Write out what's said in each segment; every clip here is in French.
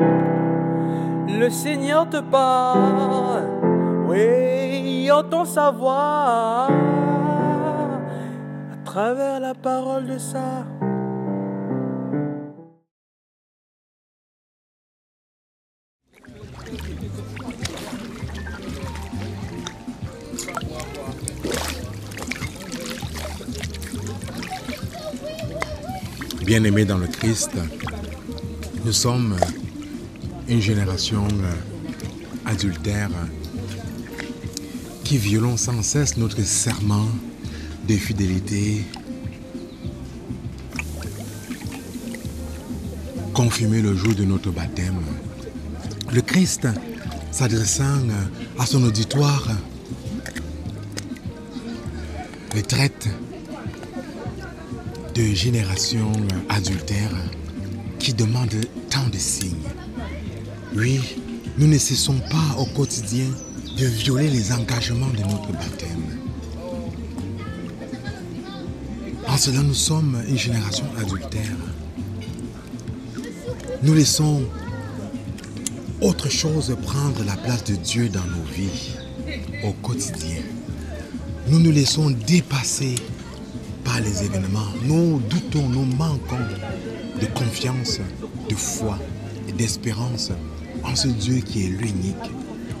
Le Seigneur te parle, oui, entend sa voix à travers la parole de ça. Bien-aimés dans le Christ, nous sommes une génération adultère qui violons sans cesse notre serment de fidélité, confirmé le jour de notre baptême. Le Christ, s'adressant à son auditoire, le traite de générations adultères qui demandent tant de signes. Oui, nous ne cessons pas au quotidien de violer les engagements de notre baptême. En cela, nous sommes une génération adultère. Nous laissons autre chose prendre la place de Dieu dans nos vies au quotidien. Nous nous laissons dépasser par les événements. Nous doutons, nous manquons de confiance, de foi d'espérance en ce Dieu qui est l'unique,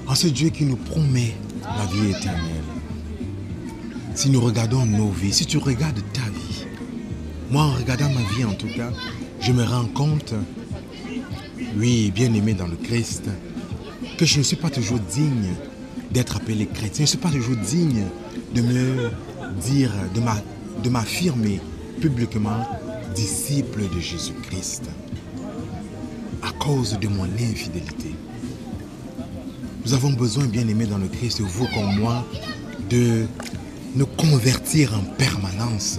en ce Dieu qui nous promet la vie éternelle. Si nous regardons nos vies, si tu regardes ta vie, moi en regardant ma vie en tout cas, je me rends compte, oui, bien aimé dans le Christ, que je ne suis pas toujours digne d'être appelé chrétien. Je ne suis pas toujours digne de me dire, de m'affirmer publiquement disciple de Jésus-Christ cause de mon infidélité. Nous avons besoin, bien aimé dans le Christ, vous comme moi, de nous convertir en permanence.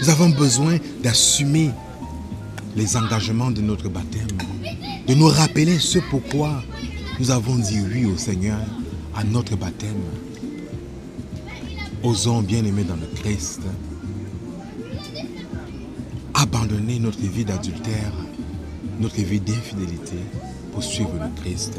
Nous avons besoin d'assumer les engagements de notre baptême, de nous rappeler ce pourquoi nous avons dit oui au Seigneur à notre baptême. Osons, bien aimé dans le Christ, abandonner notre vie d'adultère, notre vie d'infidélité pour suivre le Christ.